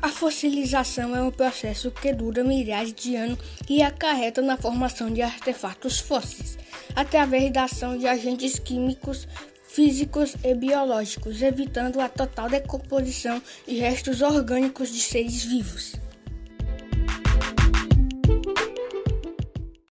A fossilização é um processo que dura milhares de anos e acarreta na formação de artefatos fósseis, através da ação de agentes químicos, físicos e biológicos, evitando a total decomposição de restos orgânicos de seres vivos.